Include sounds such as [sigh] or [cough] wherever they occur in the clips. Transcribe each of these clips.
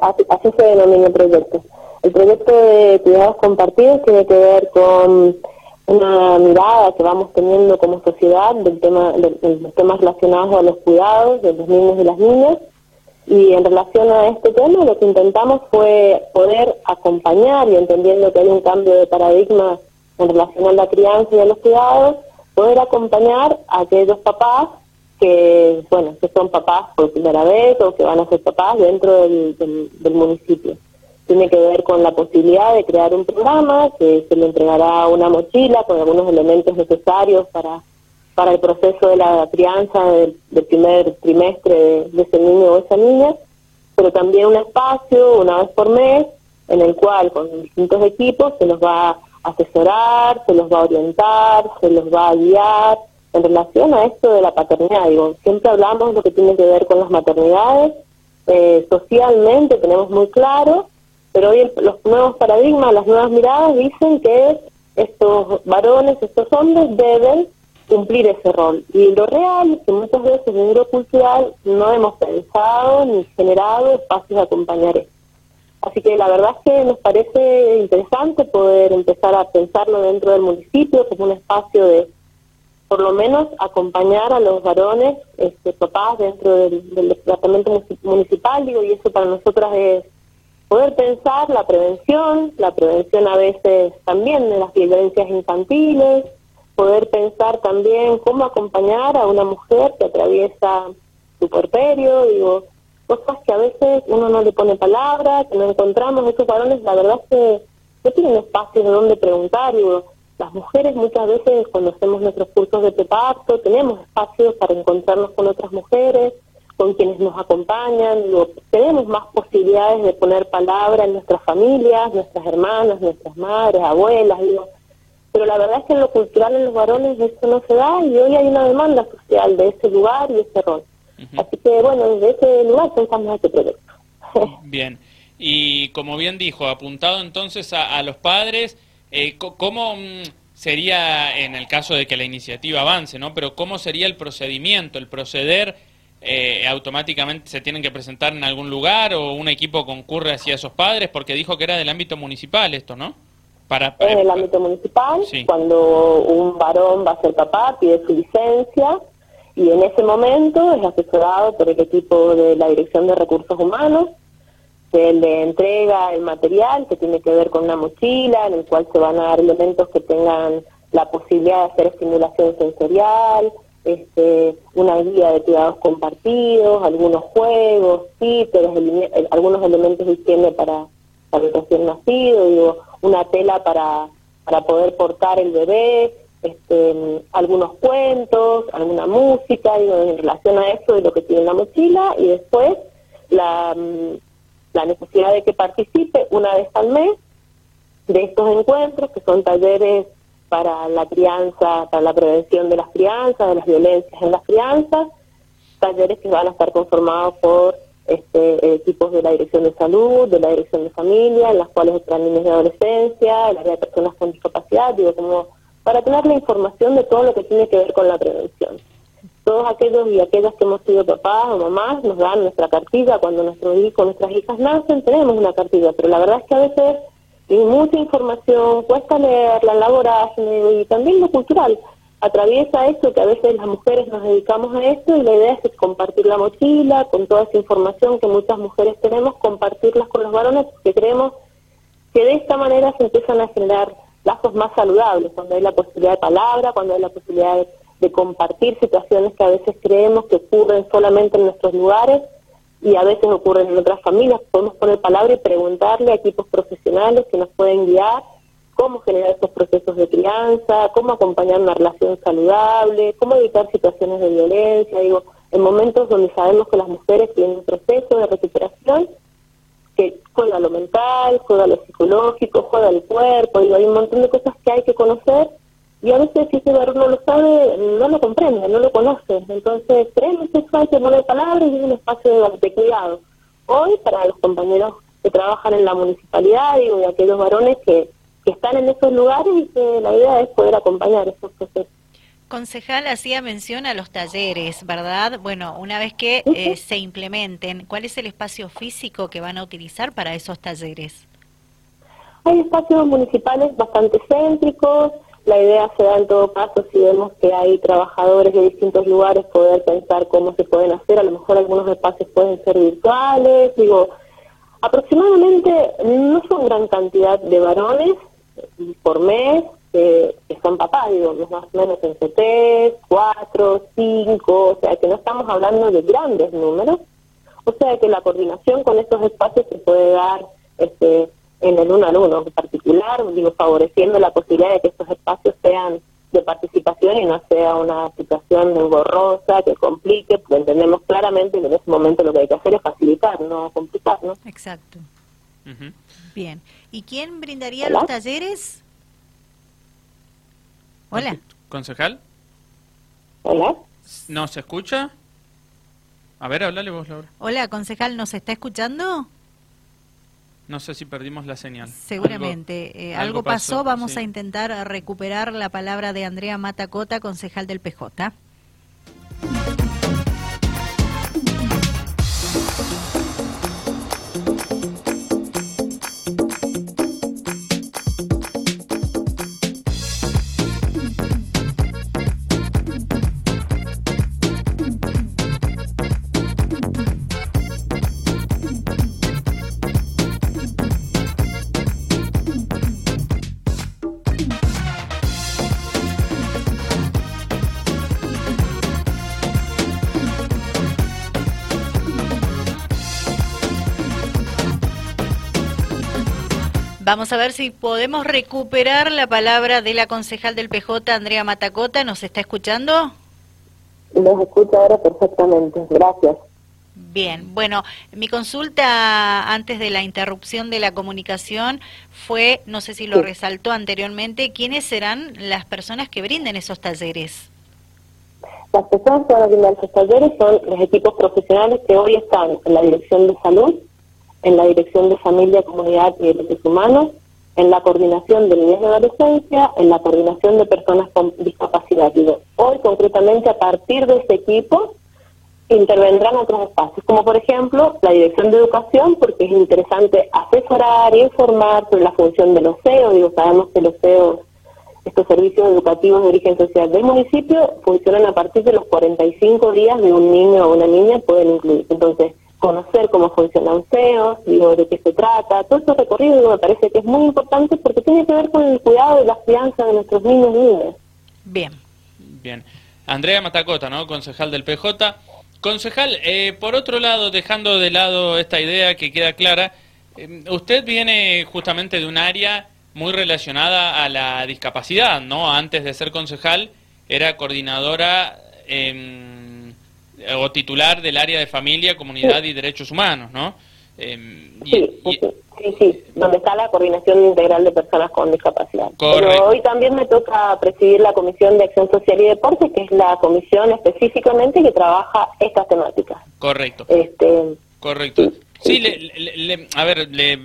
así, se denomina el proyecto. El proyecto de cuidados compartidos tiene que ver con una mirada que vamos teniendo como sociedad del tema, de, los temas relacionados a los cuidados de los niños y las niñas. Y en relación a este tema, lo que intentamos fue poder acompañar y entendiendo que hay un cambio de paradigma en relación a la crianza y a los cuidados, poder acompañar a aquellos papás que, bueno, que son papás por primera vez o que van a ser papás dentro del, del, municipio. Tiene que ver con la posibilidad de crear un programa que se le entregará una mochila con algunos elementos necesarios para, para el proceso de la crianza del, primer trimestre de, ese niño o esa niña, pero también un espacio una vez por mes en el cual con distintos equipos se los va a asesorar, se los va a orientar, se los va a guiar, en relación a esto de la paternidad, digo, siempre hablamos lo que tiene que ver con las maternidades, eh, socialmente tenemos muy claro, pero hoy los nuevos paradigmas, las nuevas miradas dicen que estos varones, estos hombres deben cumplir ese rol. Y lo real es que muchas veces en lo cultural no hemos pensado ni generado espacios de acompañar esto. Así que la verdad es que nos parece interesante poder empezar a pensarlo dentro del municipio como un espacio de por lo menos acompañar a los varones, este, papás dentro del, departamento municipal, y eso para nosotras es poder pensar la prevención, la prevención a veces también de las violencias infantiles, poder pensar también cómo acompañar a una mujer que atraviesa su porterio, digo, cosas que a veces uno no le pone palabras, que no encontramos, esos varones la verdad que no tienen espacio de donde preguntar, digo, las mujeres muchas veces cuando hacemos nuestros cursos de preparto tenemos espacios para encontrarnos con otras mujeres, con quienes nos acompañan, tenemos más posibilidades de poner palabra en nuestras familias, nuestras hermanas, nuestras madres, abuelas, digo. Pero la verdad es que en lo cultural en los varones esto no se da y hoy hay una demanda social de ese lugar y ese rol. Así que bueno, desde ese lugar pensamos este proyecto. [laughs] Bien, y como bien dijo, apuntado entonces a los padres, eh, ¿Cómo mm, sería, en el caso de que la iniciativa avance, ¿no? pero cómo sería el procedimiento, el proceder? Eh, automáticamente se tienen que presentar en algún lugar o un equipo concurre hacia esos padres? Porque dijo que era del ámbito municipal esto, ¿no? Para, en el ámbito municipal, cuando un varón va a ser papá, pide su licencia y en ese momento es asesorado por el equipo de la Dirección de Recursos Humanos se le entrega el material que tiene que ver con una mochila en el cual se van a dar elementos que tengan la posibilidad de hacer estimulación sensorial, este, una guía de cuidados compartidos, algunos juegos, títeres, algunos elementos de higiene para, para el recién nacido, digo, una tela para, para poder portar el bebé, este, algunos cuentos, alguna música, digo, en relación a eso de lo que tiene la mochila y después la, la necesidad de que participe una vez al mes de estos encuentros, que son talleres para la crianza, para la prevención de las crianzas, de las violencias en las crianzas, talleres que van a estar conformados por este, equipos de la Dirección de Salud, de la Dirección de Familia, en las cuales están niños de adolescencia, el área de personas con discapacidad, digo, como para tener la información de todo lo que tiene que ver con la prevención todos aquellos y aquellas que hemos sido papás o mamás nos dan nuestra cartilla cuando nuestros hijos, nuestras hijas nacen, tenemos una cartilla, pero la verdad es que a veces hay mucha información, cuesta leerla, elaborar y también lo cultural. Atraviesa esto que a veces las mujeres nos dedicamos a esto y la idea es compartir la mochila con toda esa información que muchas mujeres tenemos, compartirlas con los varones porque creemos que de esta manera se empiezan a generar lazos más saludables, cuando hay la posibilidad de palabra, cuando hay la posibilidad de de compartir situaciones que a veces creemos que ocurren solamente en nuestros lugares y a veces ocurren en otras familias. Podemos poner palabra y preguntarle a equipos profesionales que nos pueden guiar cómo generar estos procesos de crianza, cómo acompañar una relación saludable, cómo evitar situaciones de violencia, digo, en momentos donde sabemos que las mujeres tienen un proceso de recuperación que juega lo mental, juega lo psicológico, juega el cuerpo, digo, hay un montón de cosas que hay que conocer y a veces si ese varón no lo sabe, no lo comprende, no lo conoce. Entonces, que eso hay que poner palabras y es un espacio de, cuidado. Hoy, para los compañeros que trabajan en la municipalidad, y aquellos varones que, que están en esos lugares y que la idea es poder acompañar esos procesos. Concejal hacía mención a los talleres, ¿verdad? Bueno, una vez que eh, se implementen, ¿cuál es el espacio físico que van a utilizar para esos talleres? Hay espacios municipales bastante céntricos. La idea se da en todo caso si vemos que hay trabajadores de distintos lugares poder pensar cómo se pueden hacer. A lo mejor algunos espacios pueden ser virtuales. Digo, aproximadamente no son gran cantidad de varones por mes que, son papás, digo, más o menos entre tres, cuatro, cinco, o sea que no estamos hablando de grandes números, o sea que la coordinación con estos espacios se puede dar este, en el uno al uno en particular, digo, favoreciendo la posibilidad de que estos espacios sean de participación y no sea una situación engorrosa que complique, porque entendemos claramente que en ese momento lo que hay que hacer es facilitar, no complicar, ¿no? Exacto. Bien. ¿Y quién brindaría los talleres? Hola. ¿Concejal? Hola. ¿No se escucha? A ver, háblale vos, Laura. Hola, concejal, ¿nos está escuchando? No sé si perdimos la señal. Seguramente. Algo, eh, pasó, Vamos a intentar recuperar la palabra de Andrea Matacota, concejal del PJ. Vamos a ver si podemos recuperar la palabra de la concejal del PJ, Andrea Matacota. ¿Nos está escuchando? Los escucho ahora perfectamente. Gracias. Bien, bueno, mi consulta antes de la interrupción de la comunicación fue, no sé si lo resaltó anteriormente, ¿quiénes serán las personas que brinden esos talleres? Las personas que van a brindar esos talleres son los equipos profesionales que hoy están en la Dirección de Salud, en la Dirección de Familia, Comunidad y Derechos Humanos, en la coordinación de niñez de adolescencia, en la coordinación de personas con discapacidad. hoy concretamente a partir de este equipo intervendrán otros espacios, como por ejemplo la Dirección de Educación, porque es interesante asesorar y informar sobre la función de los. Digo, sabemos que los CEO, estos servicios educativos de origen social del municipio, funcionan a partir de los 45 días de un niño o una niña, pueden incluir. Entonces, conocer cómo funciona un CEO, digo, de qué se trata, todo este recorrido me parece que es muy importante porque tiene que ver con el cuidado de la crianza de nuestros niños y niñas. Bien. Bien. Andrea Matacota, ¿no? Concejal del PJ. Concejal, eh, por otro lado, dejando de lado esta idea que queda clara, eh, usted viene justamente de un área muy relacionada a la discapacidad, ¿no? Antes de ser concejal, era coordinadora... Eh, o titular del área de familia, comunidad y derechos humanos, ¿no? Em, sí, sí, sí, donde está la coordinación integral de personas con discapacidad. Pero hoy también me toca presidir la Comisión de Acción Social y Deporte, que es la comisión específicamente que trabaja estas temáticas. Correcto. Este, Correcto. Sí, a ver, le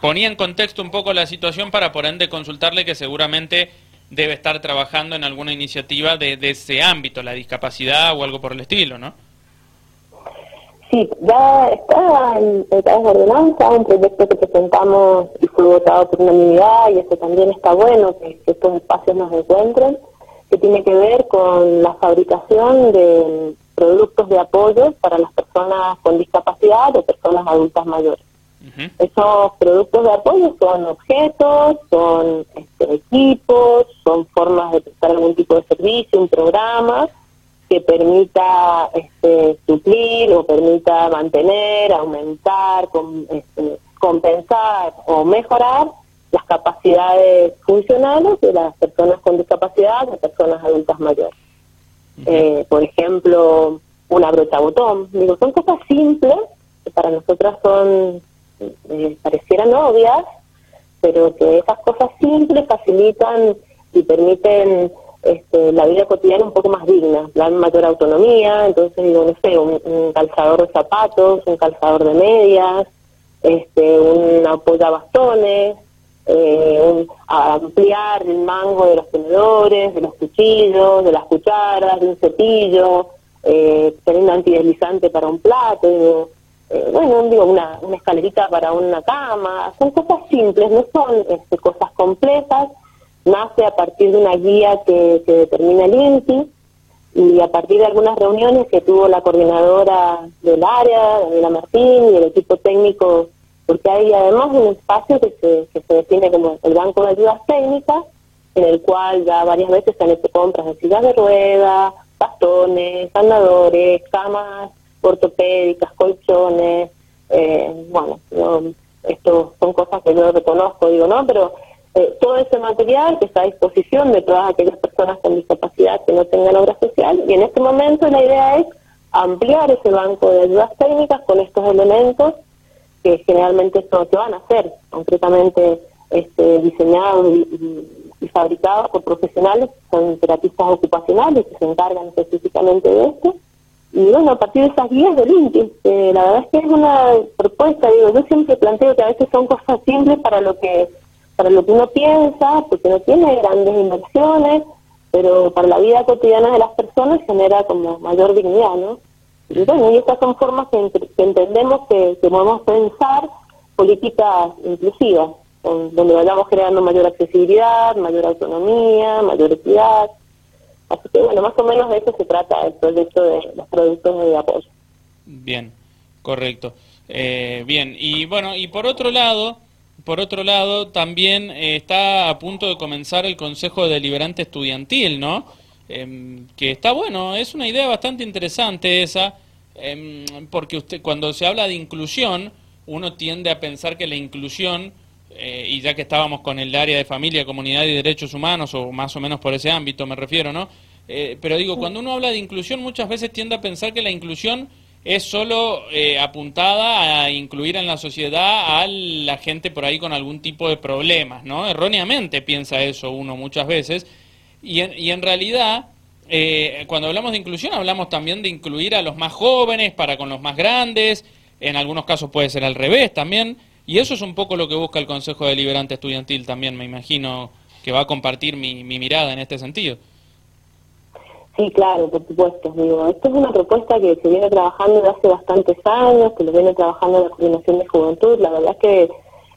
ponía en contexto un poco la situación para por ende consultarle que seguramente debe estar trabajando en alguna iniciativa de, ese ámbito, la discapacidad o algo por el estilo, ¿no? Sí, ya está en de ordenanza, un proyecto que presentamos y fue votado por unanimidad y eso también está bueno, que, estos espacios nos encuentren, que tiene que ver con la fabricación de productos de apoyo para las personas con discapacidad o personas adultas mayores. Esos productos de apoyo son objetos, son este, equipos, son formas de prestar algún tipo de servicio, un programa que permita este, suplir o permita mantener, aumentar, este, compensar o mejorar las capacidades funcionales de las personas con discapacidad, de personas adultas mayores. Eh, por ejemplo, una brocha botón. Digo, son cosas simples que para nosotras son eh, parecieran obvias, pero que esas cosas simples facilitan y permiten este, la vida cotidiana un poco más digna, dan mayor autonomía, entonces digo, no sé, un, calzador de zapatos, un calzador de medias, este, un apoyabastones, eh, ampliar el mango de los tenedores, de los cuchillos, de las cucharas, de un cepillo, eh, tener un antideslizante para un plato, bueno, digo, una, una escalerita para una cama, son cosas simples, no son este, cosas complejas, nace a partir de una guía que, que determina el INTI y a partir de algunas reuniones que tuvo la coordinadora del área, la Martín, y el equipo técnico, porque hay además un espacio que se, que se define como el Banco de Ayudas Técnicas, en el cual ya varias veces se han hecho compras de sillas de ruedas, bastones, andadores, camas ortopédicas, colchones, eh, bueno, esto son cosas que yo reconozco, digo, ¿no? Pero eh, todo ese material que está a disposición de todas aquellas personas con discapacidad que no tengan obra social y en este momento la idea es ampliar ese banco de ayudas técnicas con estos elementos que generalmente son, que van a ser concretamente este, diseñados y, fabricados por profesionales, son terapistas ocupacionales que se encargan específicamente de esto. Y bueno, a partir de esas guías del INTI, la verdad es que es una propuesta, digo, yo siempre planteo que a veces son cosas simples para lo que para lo que uno piensa, porque no tiene grandes inversiones, pero para la vida cotidiana de las personas genera como mayor dignidad, ¿no? Y bueno, y estas son formas que, entendemos que, que, podemos pensar políticas inclusivas, donde vayamos creando mayor accesibilidad, mayor autonomía, mayor equidad. Bueno, más o menos de eso se trata el proyecto de los productos de apoyo. Bien, correcto. Eh, bien, y bueno, y por otro lado, por otro lado, también eh, está a punto de comenzar el Consejo Deliberante Estudiantil, ¿no? Em, que está bueno, es una idea bastante interesante esa, em, porque usted cuando se habla de inclusión, uno tiende a pensar que la inclusión, eh, y ya que estábamos con el área de familia, comunidad y derechos humanos, o más o menos por ese ámbito me refiero, ¿no? Eh, pero digo, cuando uno habla de inclusión, muchas veces tiende a pensar que la inclusión es solo eh, apuntada a incluir en la sociedad a la gente por ahí con algún tipo de problemas, ¿no? Erróneamente piensa eso uno muchas veces. Y en, y en realidad, eh, cuando hablamos de inclusión, hablamos también de incluir a los más jóvenes para con los más grandes, en algunos casos puede ser al revés también, y eso es un poco lo que busca el Consejo Deliberante Estudiantil también, me imagino que va a compartir mi, mi mirada en este sentido. Sí, claro, por supuesto. Digo, esto es una propuesta que se viene trabajando desde hace bastantes años, que lo viene trabajando la Coordinación de Juventud. La verdad es que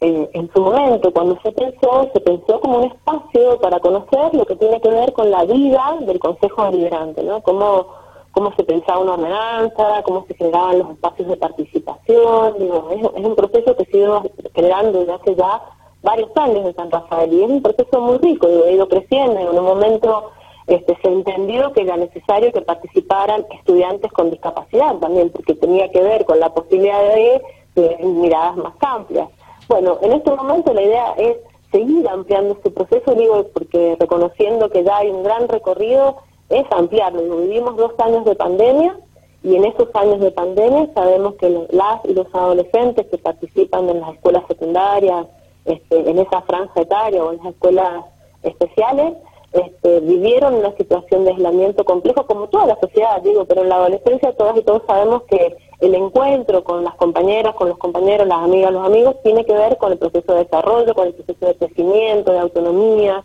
eh, en su momento, cuando se pensó, se pensó como un espacio para conocer lo que tiene que ver con la vida del Consejo Deliberante, ¿no? Cómo, cómo se pensaba una ordenanza, cómo se generaban los espacios de participación. Digo, es, un proceso que se ido generando desde hace ya varios años en San Rafael y es un proceso muy rico, digo, ha ido creciendo en un momento este, se entendió que era necesario que participaran estudiantes con discapacidad también, porque tenía que ver con la posibilidad de, miradas más amplias. Bueno, en este momento la idea es seguir ampliando este proceso, digo, porque reconociendo que ya hay un gran recorrido, es ampliarlo. Vivimos dos años de pandemia y en esos años de pandemia sabemos que las y los adolescentes que participan en las escuelas secundarias, este, en esa franja etaria o en las escuelas especiales, este, vivieron una situación de aislamiento complejo, como toda la sociedad, digo, pero en la adolescencia todas y todos sabemos que el encuentro con las compañeras, con los compañeros, las amigas, los amigos, tiene que ver con el proceso de desarrollo, con el proceso de crecimiento, de autonomía.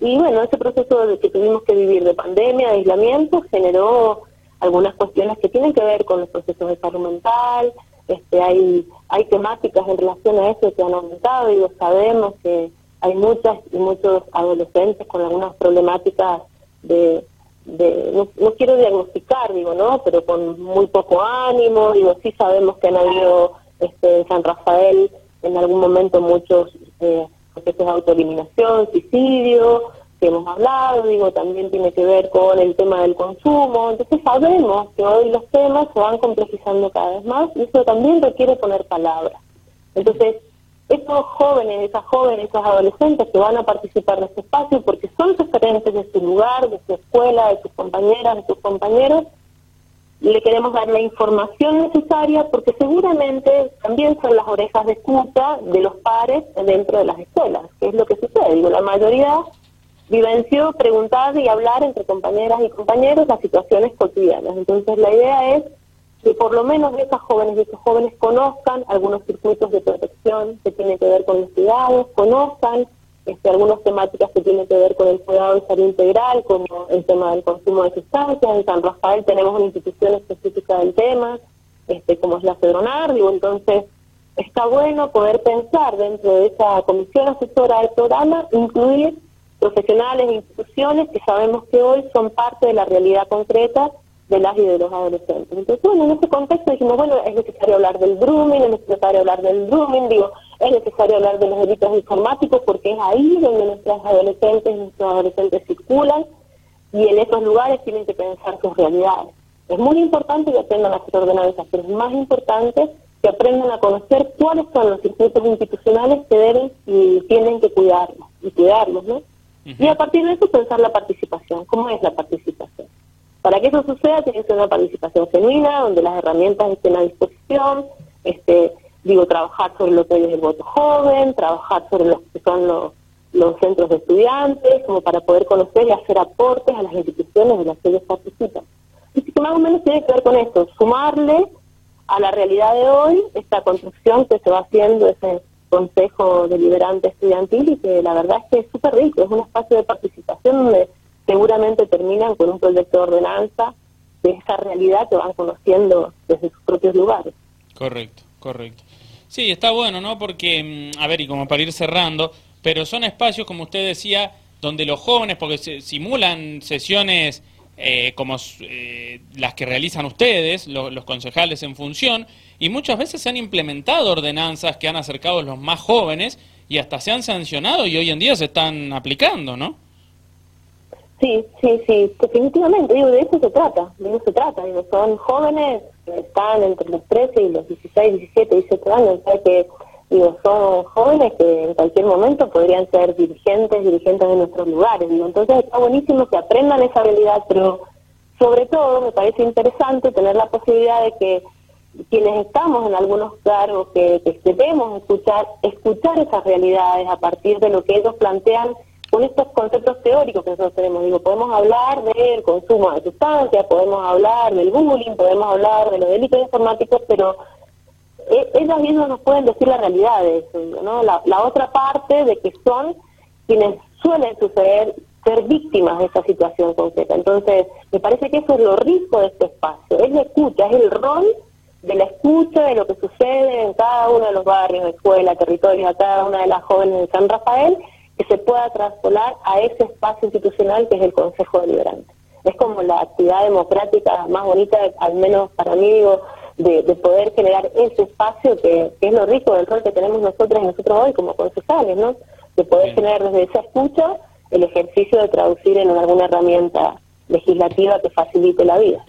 Y bueno, ese proceso de que tuvimos que vivir de pandemia, de aislamiento, generó algunas cuestiones que tienen que ver con los procesos de salud mental, este, hay, hay temáticas en relación a eso que han aumentado, y lo sabemos que hay muchas y muchos adolescentes con algunas problemáticas de, de no, quiero diagnosticar, digo, ¿no? Pero con muy poco ánimo, digo, sí sabemos que han habido este, en San Rafael en algún momento muchos eh, procesos de autoeliminación, suicidio, que hemos hablado, digo, también tiene que ver con el tema del consumo, entonces sabemos que hoy los temas se van complejizando cada vez más y eso también requiere poner palabras. Entonces, esos jóvenes, esas jóvenes, esos adolescentes que van a participar de este espacio porque son referentes de su lugar, de su escuela, de sus compañeras, de sus compañeros, le queremos dar la información necesaria porque seguramente también son las orejas de escucha de los pares dentro de las escuelas, que es lo que sucede. Digo, la mayoría vivenció preguntar y hablar entre compañeras y compañeros las situaciones cotidianas. Entonces la idea es que por lo menos esas jóvenes y esos jóvenes conozcan algunos circuitos de protección que tiene que ver con los cuidados, conozcan este, algunas temáticas que tienen que ver con el cuidado de salud integral, como el tema del consumo de sustancias. En San Rafael tenemos una institución específica del tema, este, como es la Cedronar, digo, entonces está bueno poder pensar dentro de esa comisión asesora del programa, incluir profesionales e instituciones que sabemos que hoy son parte de la realidad concreta de las y de los adolescentes. Entonces, bueno, en ese contexto dijimos, bueno, es necesario hablar del grooming, es necesario hablar del grooming, digo, es necesario hablar de los delitos informáticos porque es ahí donde nuestras adolescentes, nuestros adolescentes circulan y en esos lugares tienen que pensar sus realidades. Es muy importante que aprendan a hacer ordenanzas, pero es más importante que aprendan a conocer cuáles son los circuitos institucionales que deben y tienen que cuidarlos, y cuidarlos, ¿no? Y a partir de eso pensar la participación. ¿Cómo es la participación? Para que eso suceda tiene que ser una participación genuina, donde las herramientas estén a disposición, este, digo, trabajar sobre lo que es el voto joven, trabajar sobre lo que son los, los centros de estudiantes, como para poder conocer y hacer aportes a las instituciones de las que ellos participan. Así que más o menos tiene que ver con esto, sumarle a la realidad de hoy esta construcción que se va haciendo, ese Consejo Deliberante Estudiantil y que la verdad es que es súper rico, es un espacio de participación donde seguramente terminan con un proyecto de ordenanza de esa realidad que van conociendo desde sus propios lugares. Correcto, correcto. Sí, está bueno, ¿no? Porque, mm, a ver, y como para ir cerrando, pero son espacios, como usted decía, donde los jóvenes, porque se simulan sesiones eh, como eh, las que realizan ustedes, los concejales en función, y muchas veces se han implementado ordenanzas que han acercado a los más jóvenes y hasta se han sancionado y hoy en día se están aplicando, ¿no? Sí, sí, sí, definitivamente, digo, de eso se trata, de eso se trata, digo, son jóvenes que están entre los 13 y los 16, 17, 18 años, o que digo, son jóvenes que en cualquier momento podrían ser dirigentes, dirigentes de nuestros lugares, digo, entonces está buenísimo que aprendan esa habilidad, pero sobre todo me parece interesante tener la posibilidad de que quienes estamos en algunos cargos que, que debemos escuchar, escuchar esas realidades a partir de lo que ellos plantean con estos conceptos teóricos que nosotros tenemos. Digo, podemos hablar del consumo de sustancias, podemos hablar del bullying, podemos hablar de los delitos informáticos, pero eh, ellos mismos nos pueden decir la realidad de eso, ¿no? La, otra parte de que son quienes suelen suceder ser víctimas de esa situación concreta. Entonces, me parece que eso es lo rico de este espacio, es la escucha, es el rol de la escucha de lo que sucede en cada uno de los barrios, escuela, territorios, a cada una de las jóvenes de San Rafael, que se pueda traspolar a ese espacio institucional que es el Consejo Deliberante. Es como la actividad democrática más bonita, al menos para mí, digo, de, poder generar ese espacio que, es lo rico del rol que tenemos nosotros y nosotros hoy como concejales, ¿no? De poder generar desde esa escucha el ejercicio de traducir en alguna herramienta legislativa que facilite la vida.